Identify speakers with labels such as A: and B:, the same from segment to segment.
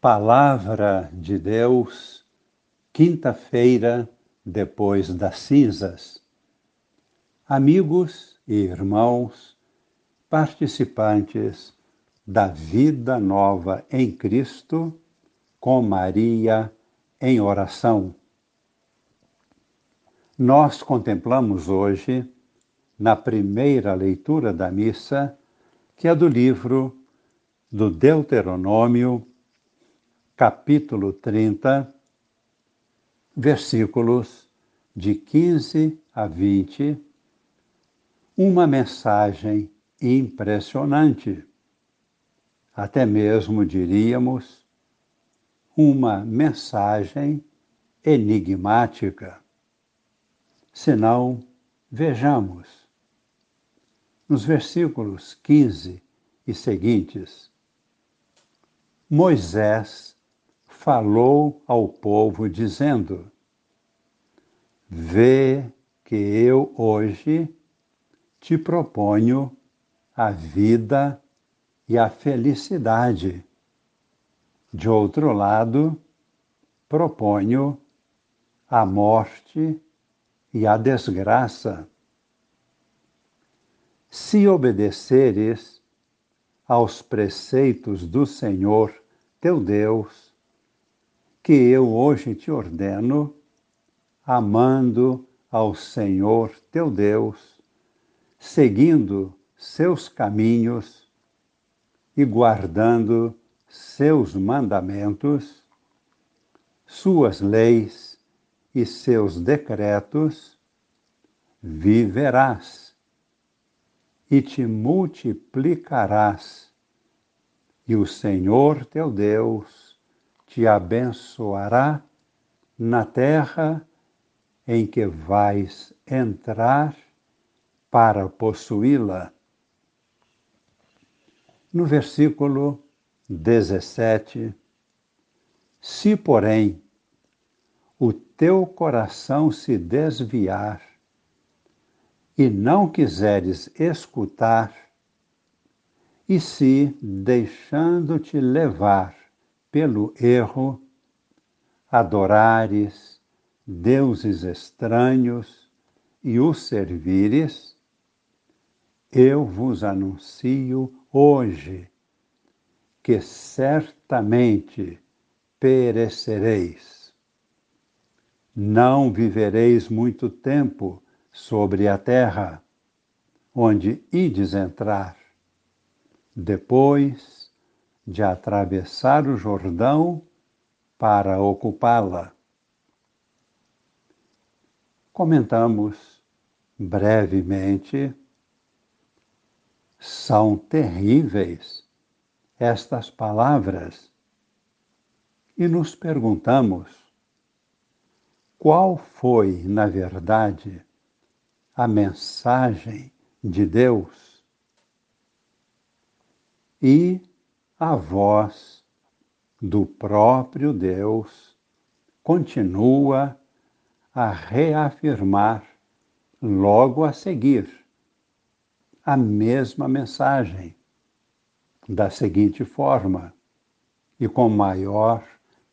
A: Palavra de Deus, quinta-feira depois das cinzas. Amigos e irmãos, participantes da vida nova em Cristo, com Maria em oração. Nós contemplamos hoje, na primeira leitura da missa, que é do livro do Deuteronômio, capítulo 30, versículos de 15 a 20, uma mensagem impressionante. Até mesmo diríamos uma mensagem enigmática. Se não, vejamos. Nos versículos 15 e seguintes, Moisés falou ao povo, dizendo: Vê que eu hoje te proponho a vida e a felicidade. De outro lado, proponho a morte e a desgraça. Se obedeceres aos preceitos do Senhor teu Deus, que eu hoje te ordeno, amando ao Senhor teu Deus, seguindo seus caminhos e guardando seus mandamentos, suas leis e seus decretos, viverás e te multiplicarás, e o Senhor teu Deus te abençoará na terra em que vais entrar para possuí-la. No versículo 17: Se, porém, o teu coração se desviar e não quiseres escutar, e se, deixando-te levar pelo erro, adorares deuses estranhos e os servires, eu vos anuncio hoje que certamente perecereis. Não vivereis muito tempo sobre a terra, onde ides entrar. Depois de atravessar o Jordão para ocupá-la. Comentamos brevemente. São terríveis estas palavras e nos perguntamos qual foi, na verdade, a mensagem de Deus e a voz do próprio Deus continua a reafirmar logo a seguir a mesma mensagem, da seguinte forma e com maior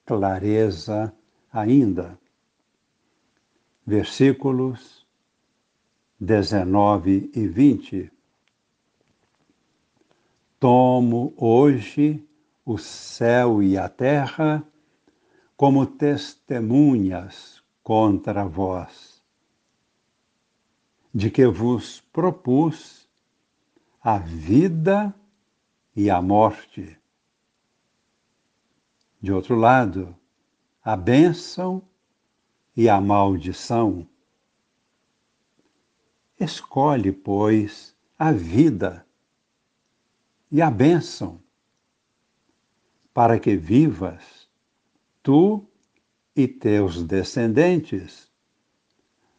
A: clareza ainda. Versículos 19 e 20 Tomo hoje o céu e a terra como testemunhas contra vós, de que vos propus a vida e a morte. De outro lado, a bênção e a maldição. Escolhe, pois, a vida e a bênção, para que vivas, tu e teus descendentes,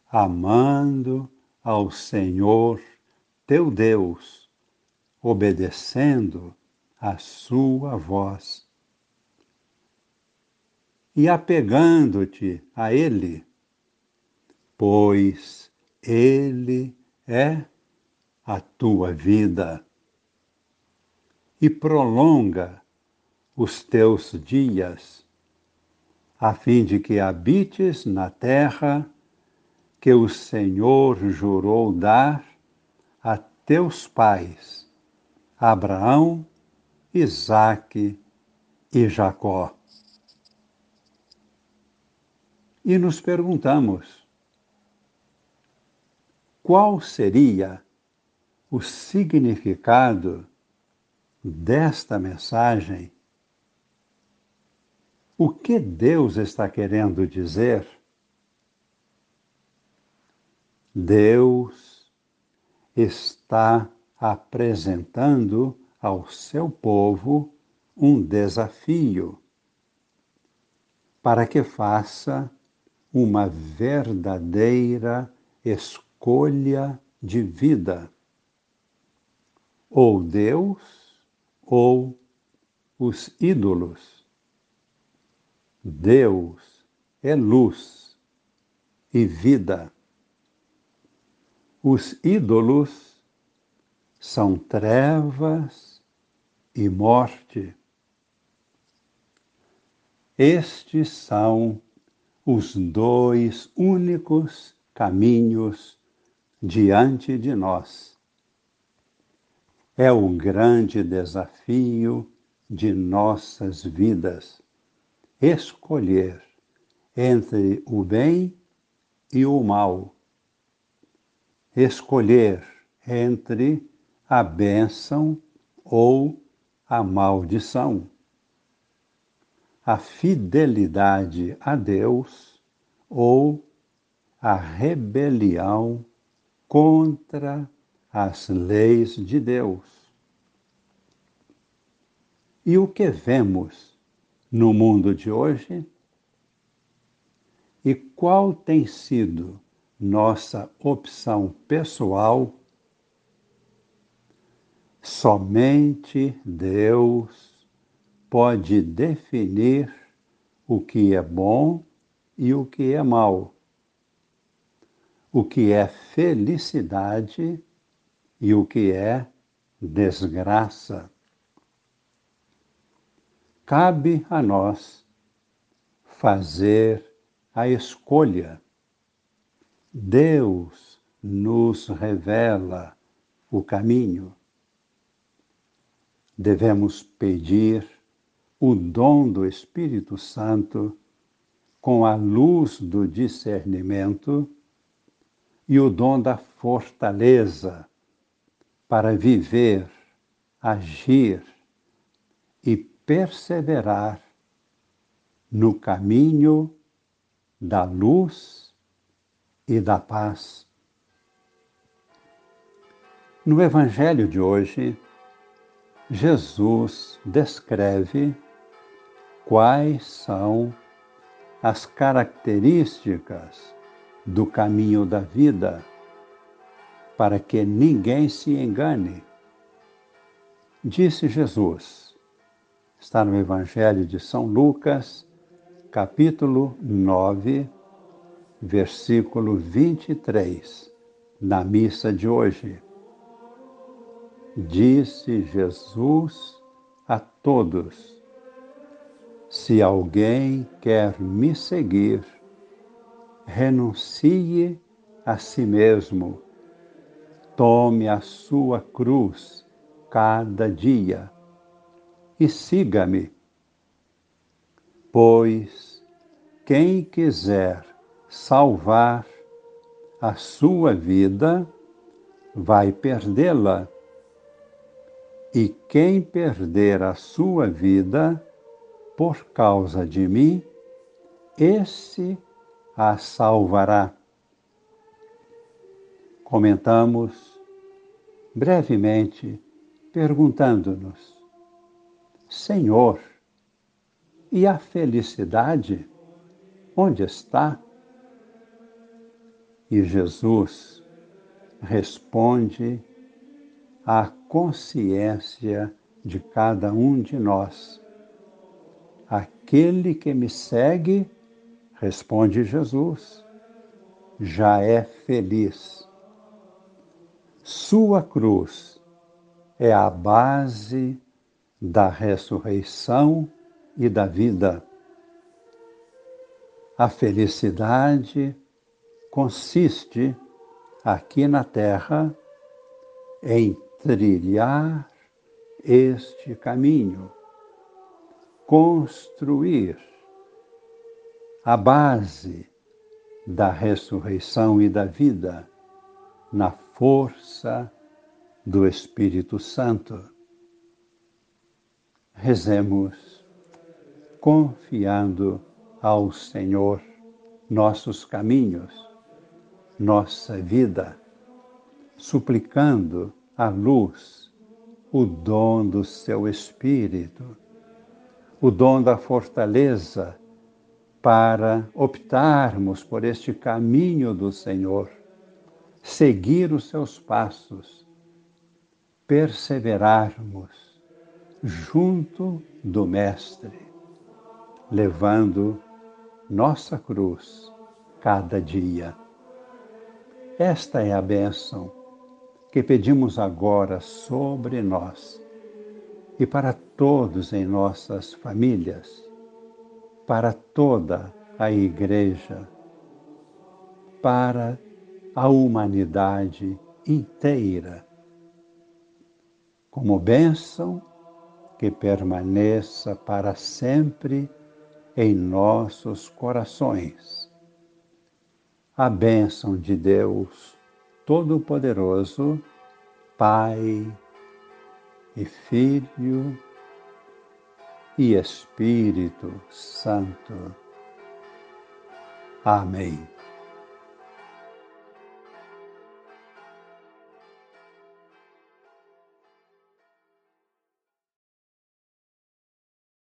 A: amando ao Senhor teu Deus, obedecendo a sua voz. E apegando-te a Ele, pois Ele é a tua vida e prolonga os teus dias, a fim de que habites na terra que o Senhor jurou dar a teus pais, Abraão, Isaque e Jacó. E nos perguntamos: qual seria o significado desta mensagem? O que Deus está querendo dizer? Deus está apresentando ao seu povo um desafio para que faça uma verdadeira escolha de vida. Ou Deus ou os ídolos. Deus é luz e vida. Os ídolos são trevas e morte. Estes são os dois únicos caminhos diante de nós. É o grande desafio de nossas vidas. Escolher entre o bem e o mal, escolher entre a bênção ou a maldição, a fidelidade a Deus ou a rebelião contra as leis de Deus. E o que vemos no mundo de hoje? E qual tem sido nossa opção pessoal? Somente Deus pode definir o que é bom e o que é mal o que é felicidade e o que é desgraça. Cabe a nós fazer a escolha. Deus nos revela o caminho. Devemos pedir o dom do Espírito Santo com a luz do discernimento e o dom da fortaleza para viver, agir e perseverar no caminho da luz e da paz. No Evangelho de hoje, Jesus descreve quais são as características do caminho da vida, para que ninguém se engane. Disse Jesus, está no Evangelho de São Lucas, capítulo 9, versículo 23, na missa de hoje. Disse Jesus a todos: Se alguém quer me seguir, renuncie a si mesmo, tome a sua cruz cada dia e siga-me. Pois quem quiser salvar a sua vida, vai perdê-la. E quem perder a sua vida por causa de mim, esse a salvará. Comentamos brevemente, perguntando-nos: Senhor, e a felicidade onde está? E Jesus responde à consciência de cada um de nós. Aquele que me segue Responde Jesus: já é feliz. Sua cruz é a base da ressurreição e da vida. A felicidade consiste aqui na Terra em trilhar este caminho, construir a base da ressurreição e da vida na força do Espírito Santo. Rezemos confiando ao Senhor nossos caminhos, nossa vida, suplicando a luz, o dom do seu Espírito, o dom da fortaleza para optarmos por este caminho do Senhor, seguir os seus passos, perseverarmos junto do Mestre, levando nossa cruz cada dia. Esta é a bênção que pedimos agora sobre nós e para todos em nossas famílias, para toda a Igreja, para a humanidade inteira. Como bênção que permaneça para sempre em nossos corações. A bênção de Deus Todo-Poderoso, Pai e Filho e Espírito Santo. Amém.